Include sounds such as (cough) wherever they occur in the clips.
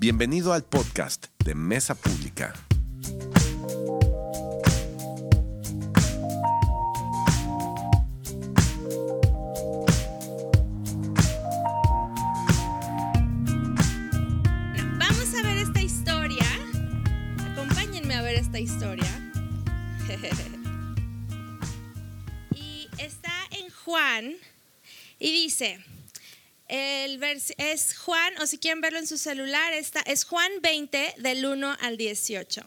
Bienvenido al podcast de Mesa Pública. Vamos a ver esta historia. Acompáñenme a ver esta historia. (laughs) y está en Juan y dice, el vers- es Juan, o si quieren verlo en su celular, está, es Juan 20 del 1 al 18.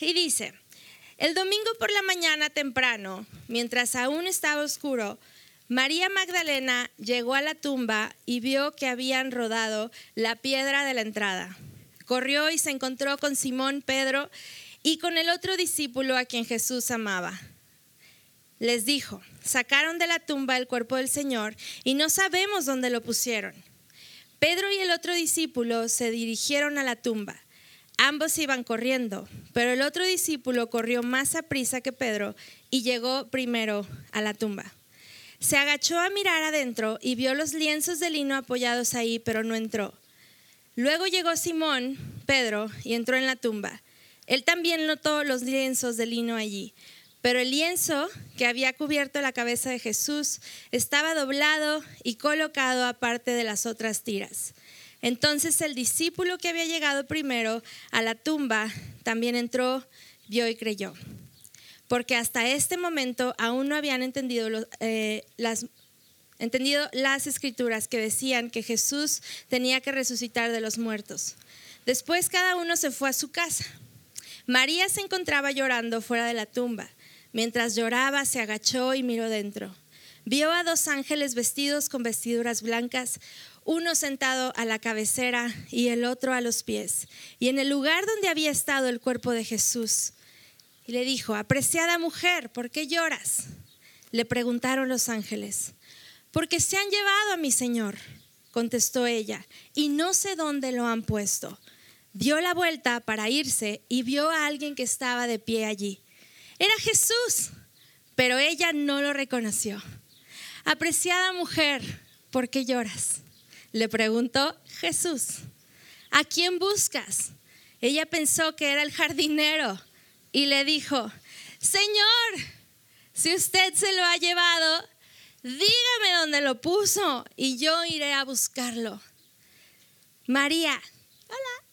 Y dice, el domingo por la mañana temprano, mientras aún estaba oscuro, María Magdalena llegó a la tumba y vio que habían rodado la piedra de la entrada. Corrió y se encontró con Simón Pedro y con el otro discípulo a quien Jesús amaba. Les dijo, sacaron de la tumba el cuerpo del Señor y no sabemos dónde lo pusieron. Pedro y el otro discípulo se dirigieron a la tumba. Ambos iban corriendo, pero el otro discípulo corrió más a prisa que Pedro y llegó primero a la tumba. Se agachó a mirar adentro y vio los lienzos de lino apoyados ahí, pero no entró. Luego llegó Simón, Pedro, y entró en la tumba. Él también notó los lienzos de lino allí, pero el lienzo que había cubierto la cabeza de Jesús estaba doblado y colocado aparte de las otras tiras. Entonces el discípulo que había llegado primero a la tumba también entró, vio y creyó. Porque hasta este momento aún no habían entendido eh, las las escrituras que decían que Jesús tenía que resucitar de los muertos. Después cada uno se fue a su casa. María se encontraba llorando fuera de la tumba. Mientras lloraba, se agachó y miró dentro. Vio a dos ángeles vestidos con vestiduras blancas, uno sentado a la cabecera y el otro a los pies, y en el lugar donde había estado el cuerpo de Jesús. Y le dijo, apreciada mujer, ¿por qué lloras? Le preguntaron los ángeles, porque se han llevado a mi Señor, contestó ella, y no sé dónde lo han puesto. Dio la vuelta para irse y vio a alguien que estaba de pie allí. Era Jesús, pero ella no lo reconoció. Apreciada mujer, ¿por qué lloras? Le preguntó Jesús. ¿A quién buscas? Ella pensó que era el jardinero y le dijo, Señor, si usted se lo ha llevado, dígame dónde lo puso y yo iré a buscarlo. María, hola,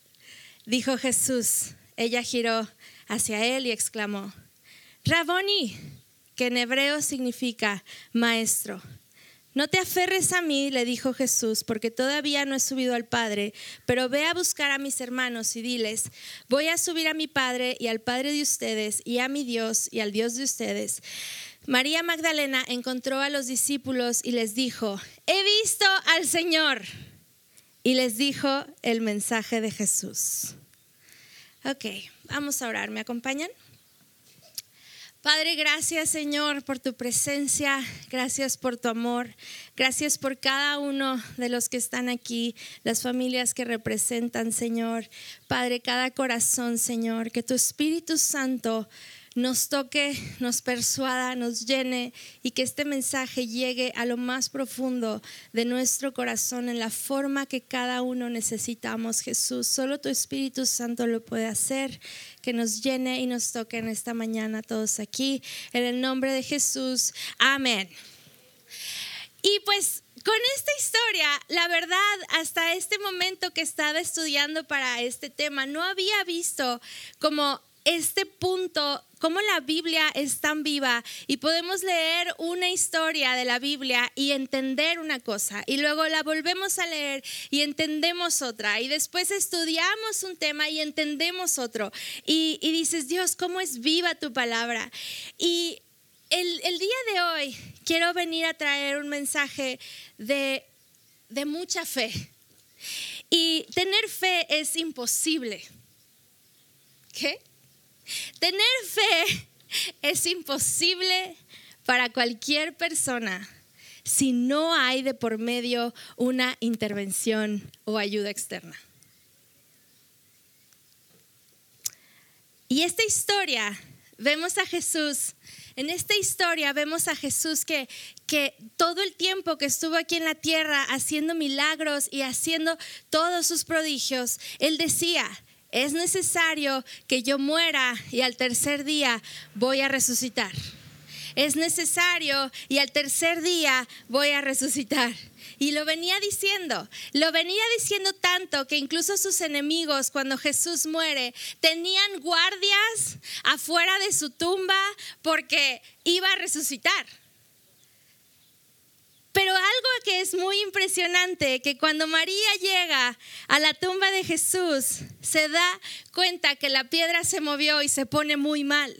dijo Jesús. Ella giró hacia él y exclamó, Raboni, que en hebreo significa maestro. No te aferres a mí, le dijo Jesús, porque todavía no he subido al Padre, pero ve a buscar a mis hermanos y diles, voy a subir a mi Padre y al Padre de ustedes, y a mi Dios y al Dios de ustedes. María Magdalena encontró a los discípulos y les dijo, he visto al Señor. Y les dijo el mensaje de Jesús. Ok, vamos a orar, ¿me acompañan? Padre, gracias Señor por tu presencia, gracias por tu amor, gracias por cada uno de los que están aquí, las familias que representan Señor. Padre, cada corazón Señor, que tu Espíritu Santo nos toque, nos persuada, nos llene y que este mensaje llegue a lo más profundo de nuestro corazón en la forma que cada uno necesitamos, Jesús. Solo tu Espíritu Santo lo puede hacer, que nos llene y nos toque en esta mañana todos aquí. En el nombre de Jesús, amén. Y pues con esta historia, la verdad, hasta este momento que estaba estudiando para este tema, no había visto como este punto, cómo la Biblia es tan viva y podemos leer una historia de la Biblia y entender una cosa y luego la volvemos a leer y entendemos otra y después estudiamos un tema y entendemos otro y, dices, Dios, ¿cómo es viva tu palabra? Y el, el día de hoy quiero venir a traer un mensaje de, de mucha fe. Y tener fe es imposible. ¿Qué? Tener fe (laughs) es imposible para cualquier persona si no hay de por medio una intervención o ayuda externa. Y esta historia vemos a Jesús. En esta historia vemos a Jesús que, que todo el tiempo que estuvo aquí en la tierra haciendo milagros y haciendo todos sus prodigios, Él decía, es necesario que yo muera y al tercer día voy a resucitar. Es necesario y al tercer día voy a resucitar. Y lo venía diciendo, lo venía diciendo tanto que incluso sus enemigos cuando Jesús muere tenían guardias afuera de su tumba porque iba a resucitar. Pero algo que es muy impresionante, que cuando María llega a la tumba de Jesús, se da cuenta que la piedra se movió y se pone muy mal.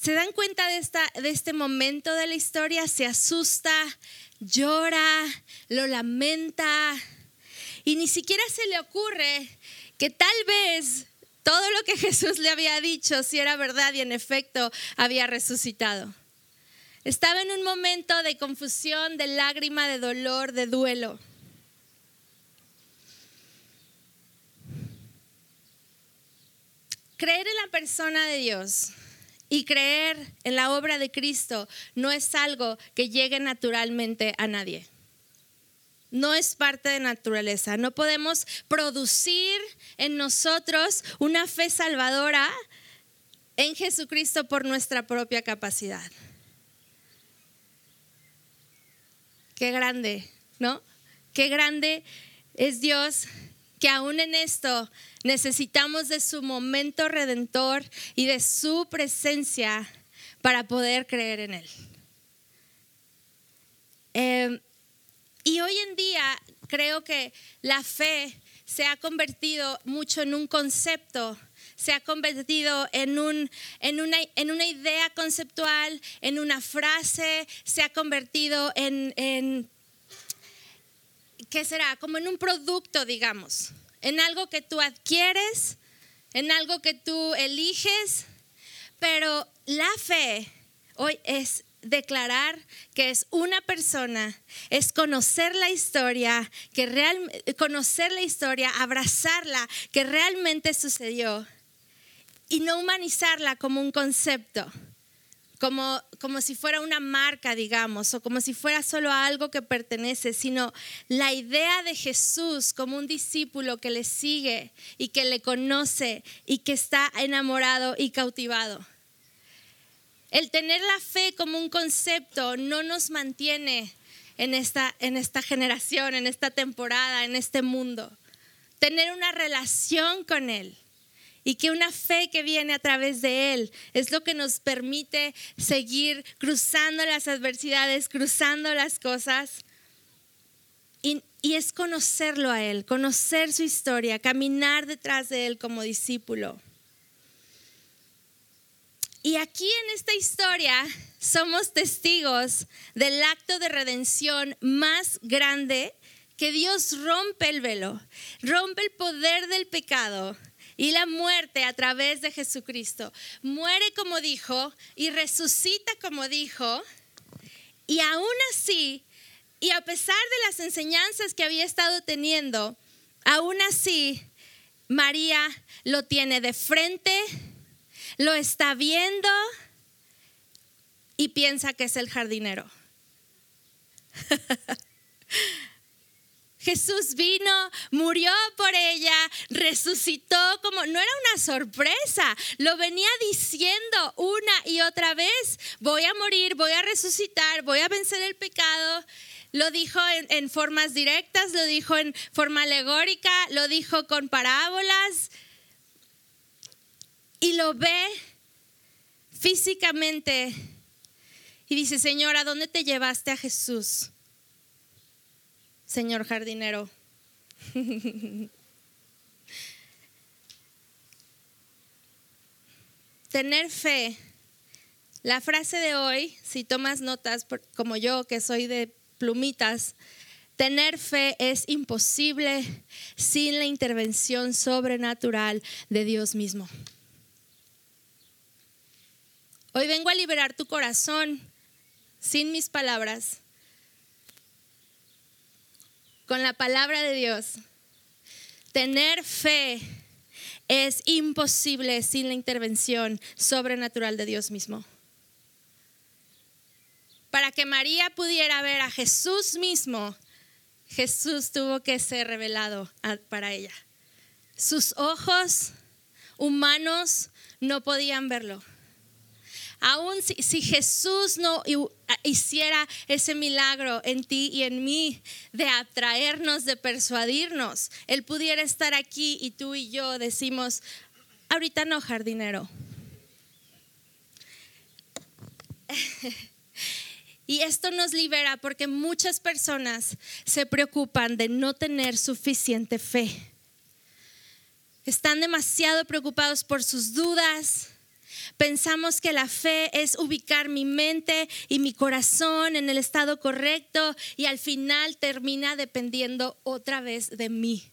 ¿Se dan cuenta de, esta, de este momento de la historia? Se asusta, llora, lo lamenta y ni siquiera se le ocurre que tal vez todo lo que Jesús le había dicho si era verdad y en efecto había resucitado. Estaba en un momento de confusión, de lágrima, de dolor, de duelo. Creer en la persona de Dios y creer en la obra de Cristo no es algo que llegue naturalmente a nadie. No es parte de naturaleza. No podemos producir en nosotros una fe salvadora en Jesucristo por nuestra propia capacidad. Qué grande, ¿no? Qué grande es Dios que aún en esto necesitamos de su momento redentor y de su presencia para poder creer en Él. Em, y hoy en día creo que la fe se ha convertido mucho en un concepto, se ha convertido en, un, en, una, en una idea conceptual, en una frase, se ha convertido en, en ¿qué será? Como en un producto, digamos, en algo que tú adquieres, en algo que tú eliges, pero la fe hoy es declarar que es una persona, es conocer la historia, que real, conocer la historia, abrazarla, que realmente sucedió y no humanizarla como un concepto como, como si fuera una marca, digamos, o como si fuera solo algo que pertenece, sino la idea de Jesús como un discípulo que le sigue y que le conoce y que está enamorado y cautivado. El tener la fe como un concepto no nos mantiene en esta, en esta generación, en esta temporada, en este mundo. Tener una relación con Él y que una fe que viene a través de Él es lo que nos permite seguir cruzando las adversidades, cruzando las cosas. Y, es conocerlo a Él, conocer su historia, caminar detrás de Él como discípulo. Y aquí en esta historia somos testigos del acto de redención más grande que Dios rompe el velo, rompe el poder del pecado y la muerte a través de Jesucristo. Muere como dijo y resucita como dijo. Y aún así, y a pesar de las enseñanzas que había estado teniendo, aún así María lo tiene de frente, lo está viendo y piensa que es el jardinero. (laughs) Jesús vino, murió por ella, resucitó como, no era una sorpresa, lo venía diciendo una y otra vez, voy a morir, voy a resucitar, voy a vencer el pecado. Lo dijo en, formas directas, lo dijo en forma alegórica, lo dijo con parábolas y lo ve físicamente y dice, Señor, ¿a dónde te llevaste a Jesús? Señor jardinero. Tener fe. La frase de hoy, si tomas notas como yo que soy de plumitas, tener fe es imposible sin la intervención sobrenatural de Dios mismo. Hoy vengo a liberar tu corazón sin mis palabras con la palabra de Dios. Tener fe es imposible sin la intervención sobrenatural de Dios mismo. Para que María pudiera ver a Jesús mismo, Jesús tuvo que ser revelado para ella. Sus ojos humanos no podían verlo. Aún si, Jesús no hiciera ese milagro en ti y en mí de atraernos, de persuadirnos, Él pudiera estar aquí y tú y yo decimos, ahorita no, jardinero. (laughs) Y esto nos libera porque muchas personas se preocupan de no tener suficiente fe. Están demasiado preocupados por sus dudas. Pensamos que la fe es ubicar mi mente y mi corazón en el estado correcto y al final termina dependiendo otra vez de mí.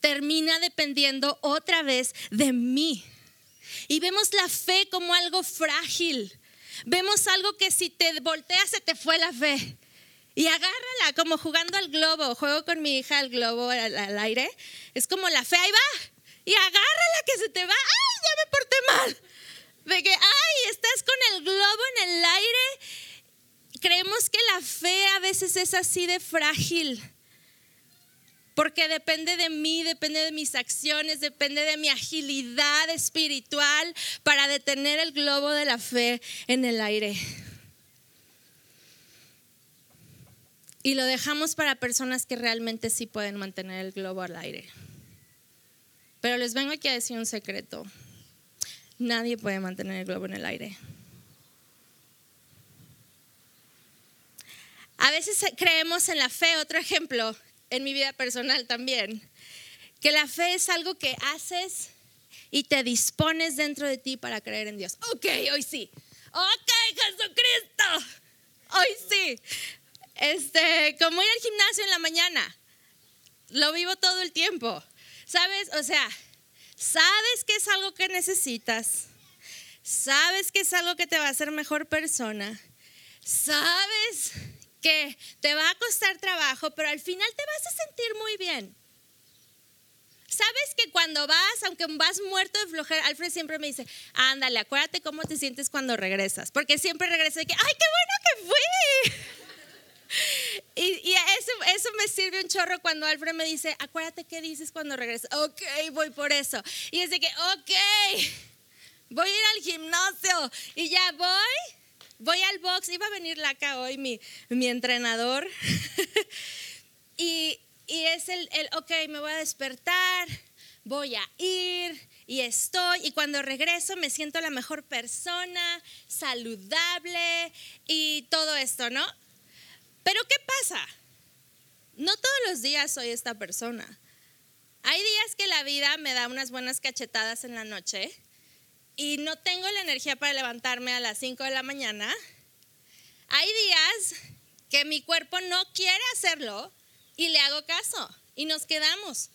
Termina dependiendo otra vez de mí. Y vemos la fe como algo frágil Vemos algo que si te volteas se te fue la fe. Y agárrala, como jugando al globo. Juego con mi hija al globo al, aire. Es como la fe, ahí va. Y agárrala que se te va. ¡Ay, ya me porté mal! De que, ¡ay, estás con el globo en el aire! Creemos que la fe a veces es así de frágil porque depende de mí, depende de mis acciones, depende de mi agilidad espiritual para detener el globo de la fe en el aire. Y lo dejamos para personas que realmente sí pueden mantener el globo al aire. Pero les vengo aquí a decir un secreto. Nadie puede mantener el globo en el aire. A veces creemos en la fe, otro ejemplo, en mi vida personal también, que la fe es algo que haces y te dispones dentro de ti para creer en Dios. Ok, hoy sí. Ok, Jesucristo. Hoy sí. Este, como ir al gimnasio en la mañana. Lo vivo todo el tiempo. ¿Sabes? O sea, sabes que es algo que necesitas. Sabes que es algo que te va a hacer mejor persona. Sabes que te va a costar trabajo, pero al final te vas a sentir muy bien. Sabes que cuando vas, aunque vas muerto de flojera, Alfred siempre me dice, ándale, acuérdate cómo te sientes cuando regresas, porque siempre regreso de que, ay, qué bueno que fui. (laughs) Y, eso, eso me sirve un chorro cuando Alfred me dice, acuérdate qué dices cuando regresas. Ok, voy por eso. Y es de que, ok, (laughs) voy a ir al gimnasio y ya voy voy al box, iba a venir Laca hoy, mi, mi entrenador, (laughs) y, y, es el, el, ok, me voy a despertar, voy a ir y estoy, y cuando regreso me siento la mejor persona, saludable y todo esto, ¿no? Pero ¿qué pasa? No todos los días soy esta persona. Hay días que la vida me da unas buenas cachetadas en la noche y no tengo la energía para levantarme a las 5 de la mañana, hay días que mi cuerpo no quiere hacerlo y le hago caso y nos quedamos.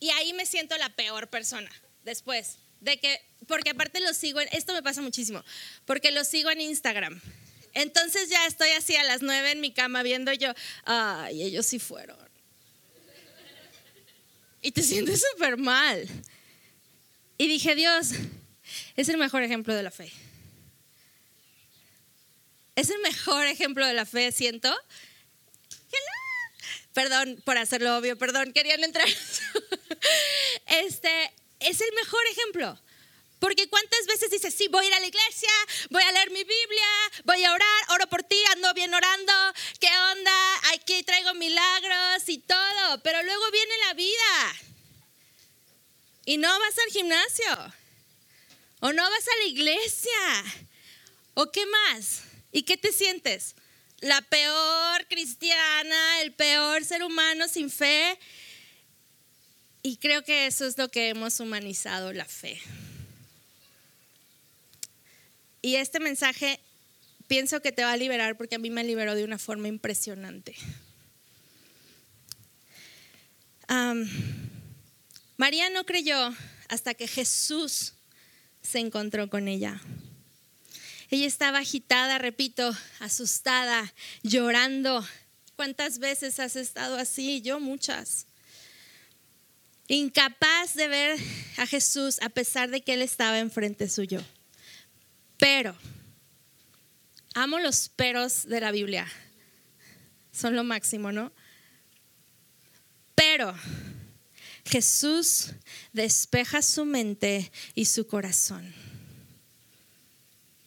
Y ahí me siento la peor persona después de que, porque aparte lo sigo, en, esto me pasa muchísimo, porque lo sigo en Instagram. Entonces ya estoy así a las 9 en mi cama viendo yo, ay, ellos sí fueron. Y te sientes súper mal. Y dije, Dios, es el mejor ejemplo de la fe. Es el mejor ejemplo de la fe, siento. Perdón por hacerlo obvio, perdón, querían entrar. (laughs) Este es el mejor ejemplo. Porque cuántas veces dices, sí, voy a ir a la iglesia, voy a leer mi Biblia, voy a orar, oro por ti, ando bien orando, ¿qué onda? Aquí traigo milagros y todo, pero luego viene la vida y no vas al gimnasio, o no vas a la iglesia, o qué más, ¿y qué te sientes? La peor cristiana, el peor ser humano sin fe. Y creo que eso es lo que hemos humanizado la fe. Y este mensaje pienso que te va a liberar porque a mí me liberó de una forma impresionante. María no creyó hasta que Jesús se encontró con ella. Ella estaba agitada, repito, asustada, llorando. ¿Cuántas veces has estado así? Yo muchas. incapaz de ver a Jesús a pesar de que él estaba enfrente suyo. Pero, amo los peros de la Biblia. Son lo máximo, ¿no? Pero Jesús despeja su mente y su corazón.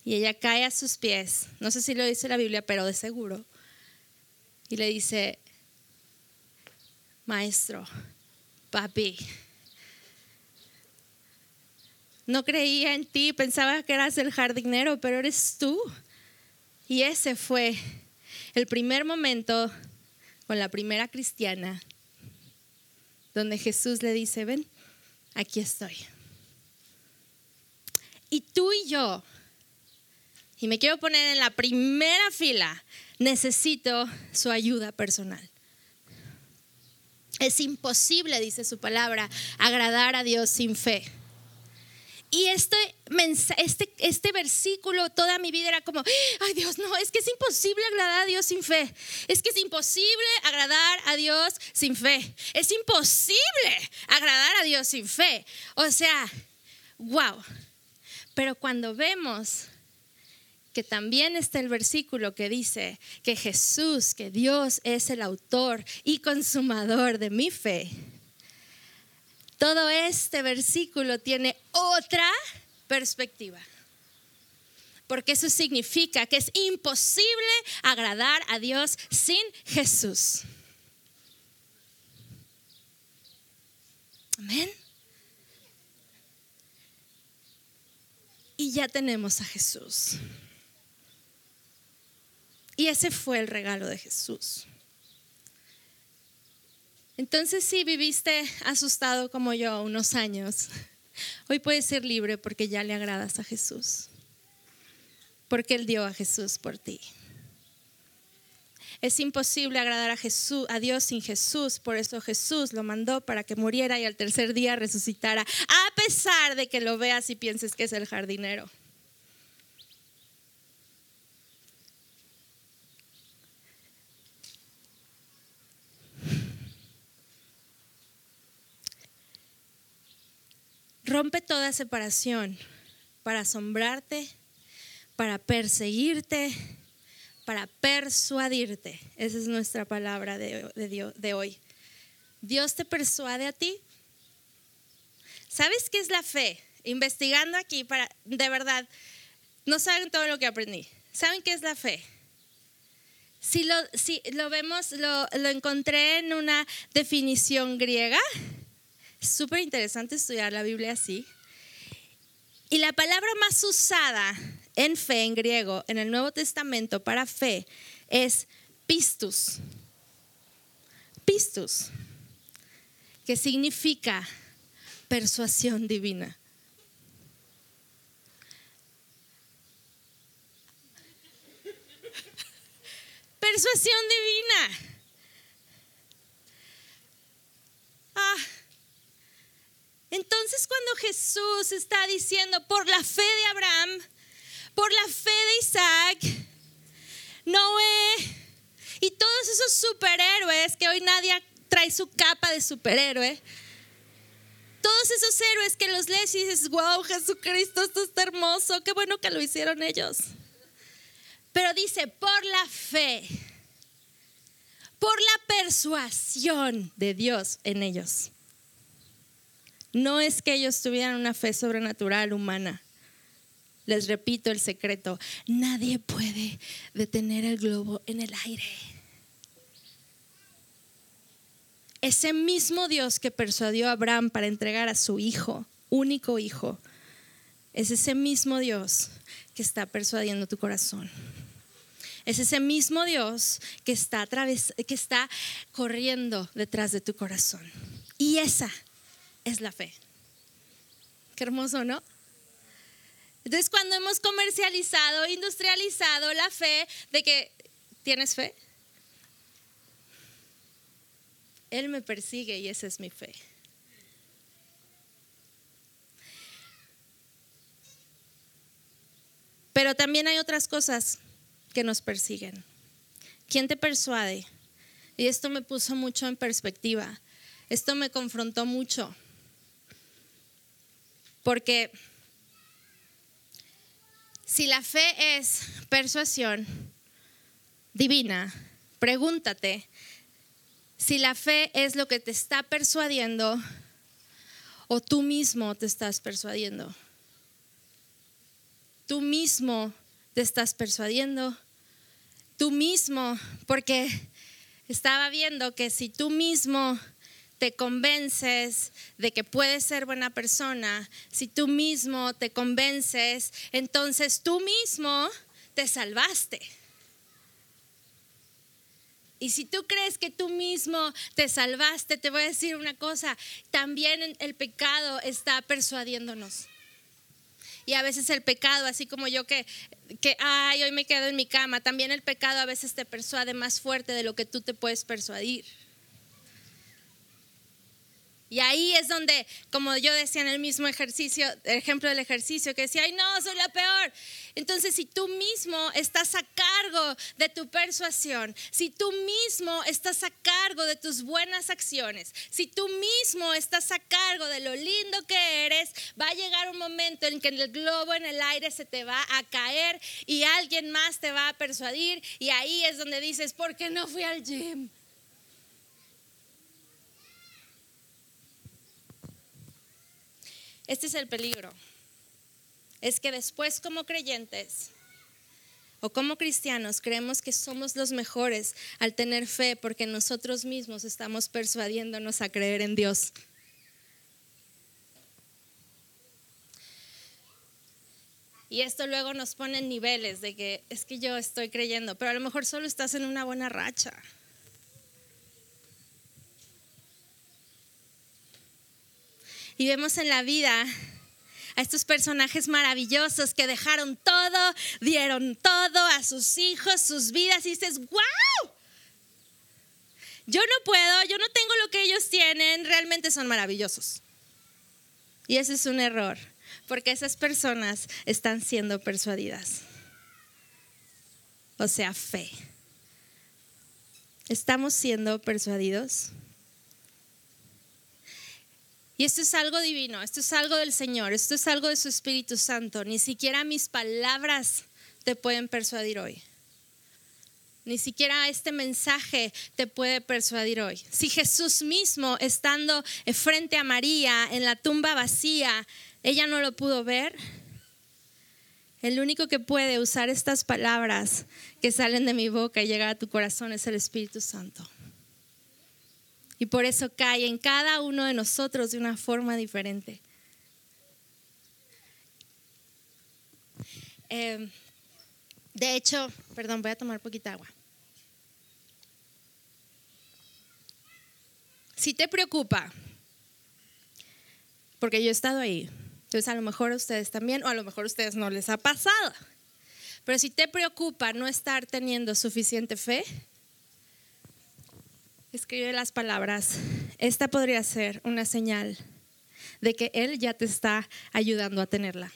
Y ella cae a sus pies. No sé si lo dice la Biblia, pero de seguro. Y le dice, maestro, papi, no creía en ti, pensaba que eras el jardinero, pero eres tú. Y ese fue el primer momento con la primera cristiana donde Jesús le dice, ven, aquí estoy. Y tú y yo, y me quiero poner en la primera fila, necesito su ayuda personal. Es imposible, dice su palabra, agradar a Dios sin fe. Y este, este, este versículo toda mi vida era como, ay Dios, no, es que es imposible agradar a Dios sin fe. Es que es imposible agradar a Dios sin fe. Es imposible agradar a Dios sin fe. O sea, wow. Pero cuando vemos que también está el versículo que dice que Jesús, que Dios es el autor y consumador de mi fe todo este versículo tiene otra perspectiva. Porque eso significa que es imposible agradar a Dios sin Jesús. Amén. Y ya tenemos a Jesús. Y ese fue el regalo de Jesús. Entonces si viviste asustado como yo unos años, (laughs) hoy puedes ser libre porque ya le agradas a Jesús, porque Él dio a Jesús por ti. Es imposible agradar a Jesús, a Dios sin Jesús, por eso Jesús lo mandó para que muriera y al tercer día resucitara, a pesar de que lo veas y pienses que es el jardinero. Rompe toda separación para asombrarte, para perseguirte, para persuadirte. Esa es nuestra palabra de, Dios, de hoy. Dios te persuade a ti. ¿Sabes qué es la fe? Investigando aquí, para, de verdad, no saben todo lo que aprendí. ¿Saben qué es la fe? Si lo, si lo vemos, lo, lo encontré en una definición griega es súper interesante estudiar la Biblia así. Y la palabra más usada en fe en griego en el Nuevo Testamento para fe es pistus. Pistus, que significa persuasión divina. Persuasión divina. Ah, entonces cuando Jesús está diciendo, por la fe de Abraham, por la fe de Isaac, Noé y todos esos superhéroes que hoy nadie trae su capa de superhéroe, todos esos héroes que los lees y dices, wow, Jesucristo, esto está hermoso, qué bueno que lo hicieron ellos. Pero dice, por la fe, por la persuasión de Dios en ellos. No es que ellos tuvieran una fe sobrenatural humana. Les repito el secreto, nadie puede detener el globo en el aire. Ese mismo Dios que persuadió a Abraham para entregar a su hijo, único hijo, es ese mismo Dios que está persuadiendo tu corazón. Es ese mismo Dios que está, que está corriendo detrás de tu corazón. Y esa es la fe. Qué hermoso, ¿no? Entonces, cuando hemos comercializado, industrializado la fe de que tienes fe, Él me persigue y esa es mi fe. Pero también hay otras cosas que nos persiguen. ¿Quién te persuade? Y esto me puso mucho en perspectiva esto me confrontó mucho. Porque si la fe es persuasión divina, pregúntate si la fe es lo que te está persuadiendo o tú mismo te estás persuadiendo. Tú mismo te estás persuadiendo. Tú mismo, porque estaba viendo que si tú mismo te convences de que puedes ser buena persona, si tú mismo te convences, entonces tú mismo te salvaste. Y si tú crees que tú mismo te salvaste, te voy a decir una cosa, también el pecado está persuadiéndonos. Y a veces el pecado, así como yo que, que, ay, hoy me quedo en mi cama, también el pecado a veces te persuade más fuerte de lo que tú te puedes persuadir. Y ahí es donde, como yo decía en el mismo ejercicio, ejemplo del ejercicio, que decía, ay no, soy la peor. Entonces, si tú mismo estás a cargo de tu persuasión, si tú mismo estás a cargo de tus buenas acciones, si tú mismo estás a cargo de lo lindo que eres, va a llegar un momento en que el globo en el aire se te va a caer y alguien más te va a persuadir. Y ahí es donde dices, ¿por qué no fui al gym? Este es el peligro. Es que después como creyentes o como cristianos creemos que somos los mejores al tener fe porque nosotros mismos estamos persuadiéndonos a creer en Dios. Y esto luego nos pone en niveles de que es que yo estoy creyendo, pero a lo mejor solo estás en una buena racha. Y vemos en la vida a estos personajes maravillosos que dejaron todo, dieron todo a sus hijos, sus vidas, y dices, wow, yo no puedo, yo no tengo lo que ellos tienen, realmente son maravillosos. Y ese es un error, porque esas personas están siendo persuadidas. O sea, fe. ¿Estamos siendo persuadidos? Y esto es algo divino, esto es algo del Señor, esto es algo de su Espíritu Santo. Ni siquiera mis palabras te pueden persuadir hoy. Ni siquiera este mensaje te puede persuadir hoy. Si Jesús mismo, estando frente a María en la tumba vacía, ella no lo pudo ver, el único que puede usar estas palabras que salen de mi boca y llegar a tu corazón es el Espíritu Santo. Y por eso cae en cada uno de nosotros de una forma diferente. Em, de hecho, perdón, voy a tomar poquita agua. Si te preocupa, porque yo he estado ahí, entonces a lo mejor a ustedes también, o a lo mejor a ustedes no les ha pasado, pero si te preocupa no estar teniendo suficiente fe, escribe las palabras, esta podría ser una señal de que Él ya te está ayudando a tenerla.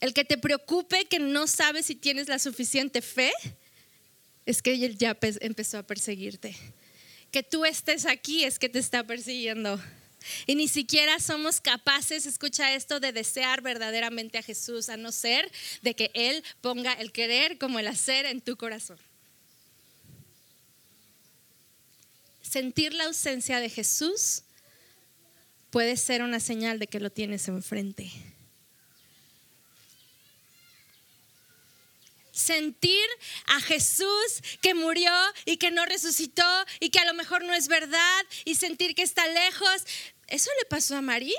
El que te preocupe que no sabes si tienes la suficiente fe, es que Él ya empezó a perseguirte. Que tú estés aquí es que te está persiguiendo. Y ni siquiera somos capaces, escucha esto, de desear verdaderamente a Jesús, a no ser de que Él ponga el querer como el hacer en tu corazón. Sentir la ausencia de Jesús puede ser una señal de que lo tienes enfrente. sentir a Jesús que murió y que no resucitó y que a lo mejor no es verdad y sentir que está lejos. Eso le pasó a María.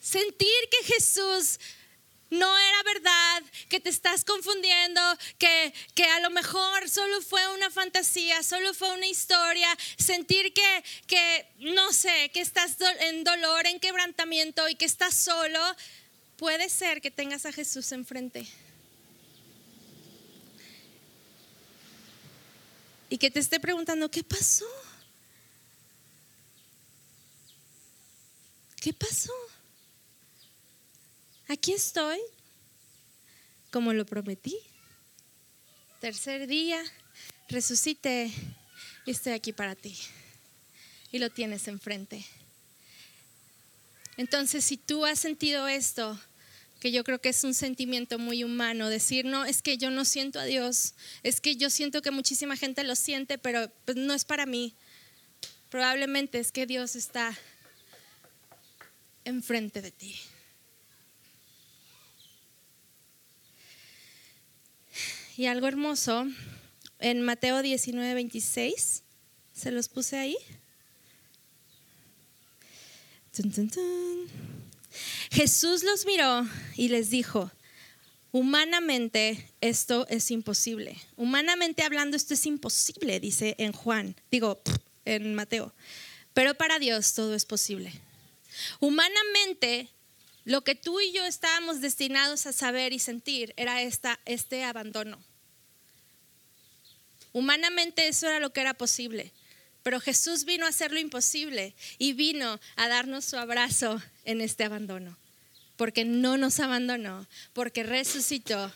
Sentir que Jesús no era verdad, que te estás confundiendo, que, que, a lo mejor solo fue una fantasía, solo fue una historia, sentir que, que, no sé, que estás en dolor, en quebrantamiento y que estás solo, puede ser que tengas a Jesús enfrente. Y que te esté preguntando, ¿qué pasó? ¿Qué pasó? Aquí estoy, como lo prometí. Tercer día, resucité y estoy aquí para ti. Y lo tienes enfrente. Entonces, si tú has sentido esto, que yo creo que es un sentimiento muy humano, decir, no, es que yo no siento a Dios, es que yo siento que muchísima gente lo siente, pero pues, no es para mí. Probablemente es que Dios está enfrente de ti. Y algo hermoso, en Mateo 19, 26, se los puse ahí. Jesús los miró y les dijo, humanamente esto es imposible. Humanamente hablando esto es imposible, dice en Juan, digo en Mateo. Pero para Dios todo es posible. Humanamente lo que tú y yo estábamos destinados a saber y sentir era esta, este abandono. Humanamente eso era lo que era posible. Pero Jesús vino a hacer lo imposible y vino a darnos su abrazo en este abandono. Porque no nos abandonó, porque resucitó.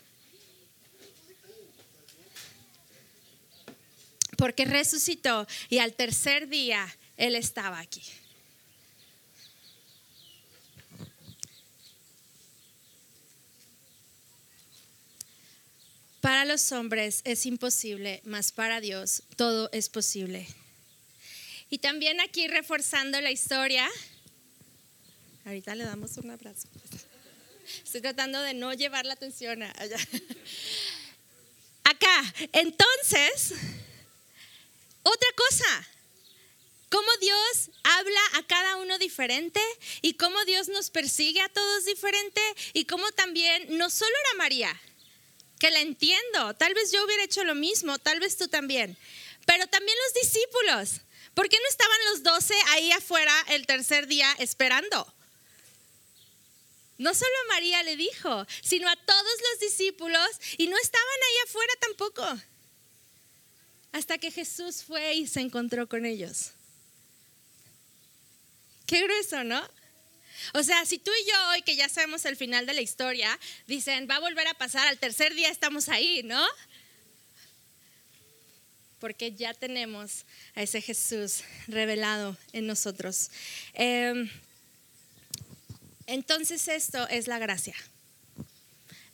Porque resucitó y al tercer día Él estaba aquí. Para los hombres es imposible, mas para Dios todo es posible. Y también aquí reforzando la historia, ahorita le damos un abrazo. Estoy tratando de no llevar la atención allá. Acá, entonces, otra cosa, cómo Dios habla a cada uno diferente y cómo Dios nos persigue a todos diferente y cómo también no solo era María, que la entiendo, tal vez yo hubiera hecho lo mismo, tal vez tú también, pero también los discípulos. ¿Por qué no estaban los doce ahí afuera el tercer día esperando? No solo a María le dijo, sino a todos los discípulos y no estaban ahí afuera tampoco. Hasta que Jesús fue y se encontró con ellos. Qué grueso, ¿no? O sea, si tú y yo hoy que ya sabemos el final de la historia, dicen, va a volver a pasar, al tercer día estamos ahí, ¿no? porque ya tenemos a ese Jesús revelado en nosotros. Em, entonces esto es la gracia.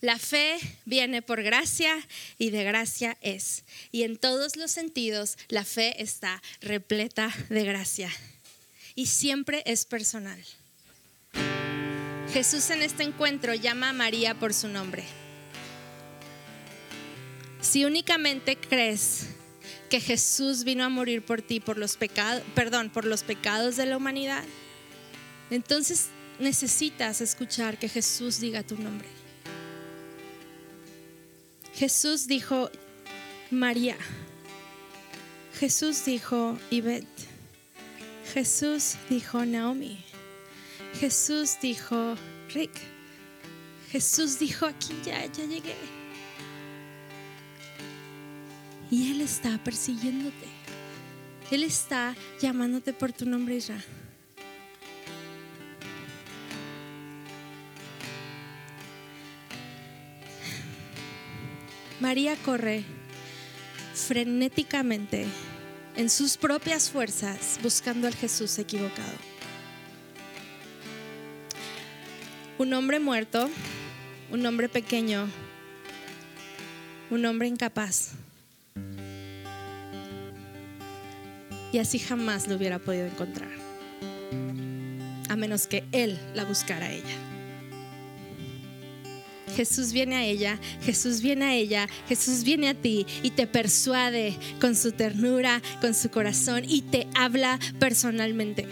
La fe viene por gracia y de gracia es. Y en todos los sentidos la fe está repleta de gracia. Y siempre es personal. Jesús en este encuentro llama a María por su nombre. Si únicamente crees que Jesús vino a morir por ti, por los pecados, perdón, por los pecados de la humanidad, entonces necesitas escuchar que Jesús diga tu nombre. Jesús dijo María. Jesús dijo Ivette. Jesús dijo Naomi. Jesús dijo Rick. Jesús dijo aquí ya, ya llegué. Y Él está persiguiéndote. Él está llamándote por tu nombre Israel. María corre frenéticamente en sus propias fuerzas buscando al Jesús equivocado. Un hombre muerto, un hombre pequeño, un hombre incapaz. y así jamás lo hubiera podido encontrar, a menos que Él la buscara a ella. Jesús viene a ella, Jesús viene a ella, Jesús viene a ti y te persuade con su ternura, con su corazón y te habla personalmente.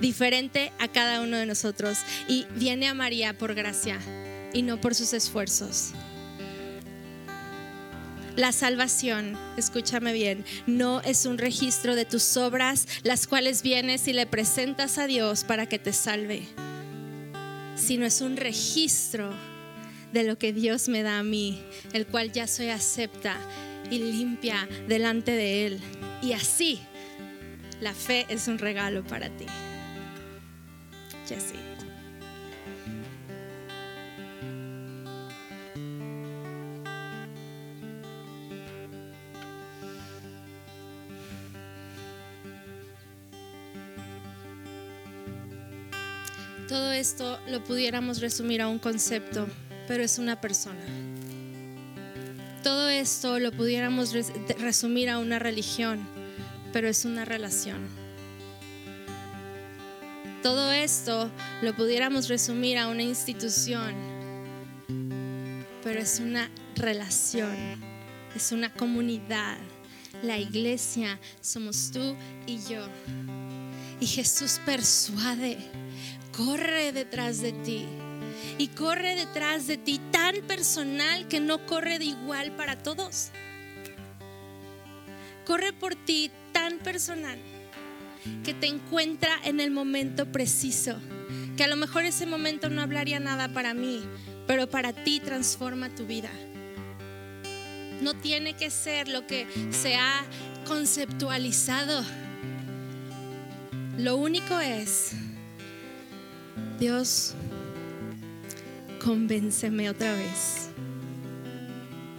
Diferente a cada uno de nosotros. Y viene a María por gracia y no por sus esfuerzos. La salvación, escúchame bien, no es un registro de tus obras, las cuales vienes y le presentas a Dios para que te salve, sino es un registro de lo que Dios me da a mí, el cual ya soy acepta y limpia delante de Él. Y así, la fe es un regalo para ti. Todo esto lo pudiéramos resumir a un concepto, pero es una persona. Todo esto lo pudiéramos resumir a una religión, pero es una relación. Todo esto lo pudiéramos resumir a una institución, pero es una relación, es una comunidad. La iglesia somos tú y yo. Y Jesús persuade, corre detrás de ti. Y corre detrás de ti tan personal que no corre de igual para todos. Corre por ti tan personal que te encuentra en el momento preciso. Que a lo mejor ese momento no hablaría nada para mí, pero para ti transforma tu vida. No tiene que ser lo que se ha conceptualizado. Lo único es, Dios, convénceme otra vez.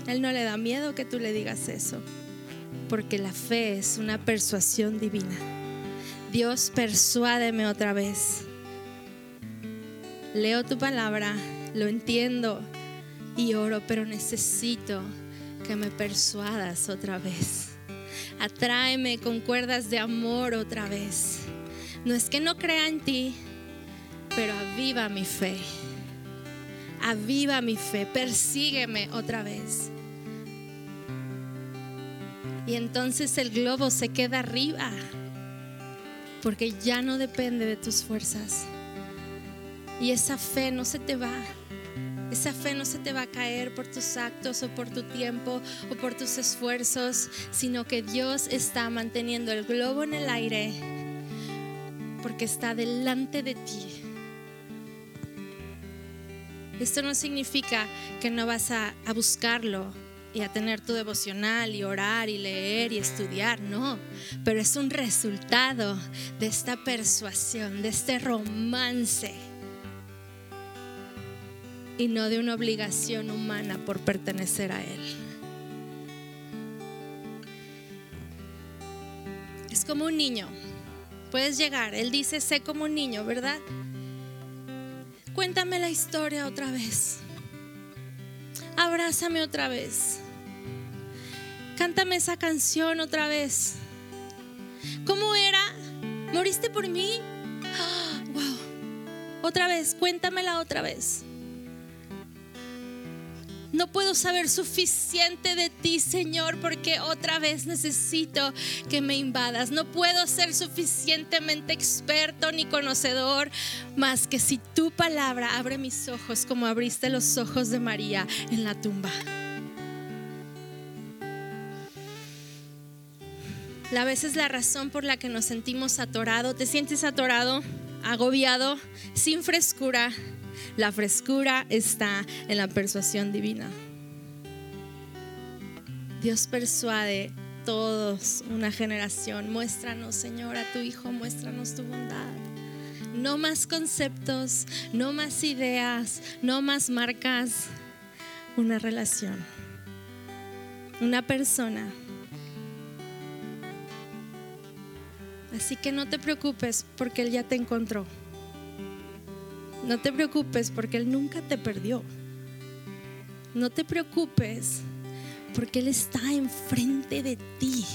Él no le da miedo que tú le digas eso, porque la fe es una persuasión divina. Dios, persuádeme otra vez. Leo tu palabra, lo entiendo y oro, pero necesito que me persuadas otra vez. Atráeme con cuerdas de amor otra vez. No es que no crea en ti, pero aviva mi fe. Aviva mi fe, persígueme otra vez. Y entonces el globo se queda arriba, porque ya no depende de tus fuerzas. Y esa fe no se te va. Esa fe no se te va a caer por tus actos o por tu tiempo o por tus esfuerzos, sino que Dios está manteniendo el globo en el aire porque está delante de ti. Esto no significa que no vas a, a buscarlo y a tener tu devocional y orar y leer y estudiar, no, pero es un resultado de esta persuasión, de este romance y no de una obligación humana por pertenecer a Él. Es como un niño. Puedes llegar. Él dice, sé como un niño, ¿verdad? Cuéntame la historia otra vez. Abrázame otra vez. Cántame esa canción otra vez. ¿Cómo era? ¿Moriste por mí? (gasps) wow. Otra vez, cuéntamela otra vez. No puedo saber suficiente de ti, Señor, porque otra vez necesito que me invadas. No puedo ser suficientemente experto ni conocedor, más que si tu palabra abre mis ojos como abriste los ojos de María en la tumba. La vez es la razón por la que nos sentimos atorados. ¿Te sientes atorado, agobiado, sin frescura? La frescura está en la persuasión divina. Dios persuade todos una generación. Muéstranos, Señor, a tu Hijo, muéstranos tu bondad. No más conceptos, no más ideas, no más marcas. Una relación. Una persona. Así que no te preocupes porque Él ya te encontró. No te preocupes porque Él nunca te perdió. No te preocupes porque Él está enfrente de ti.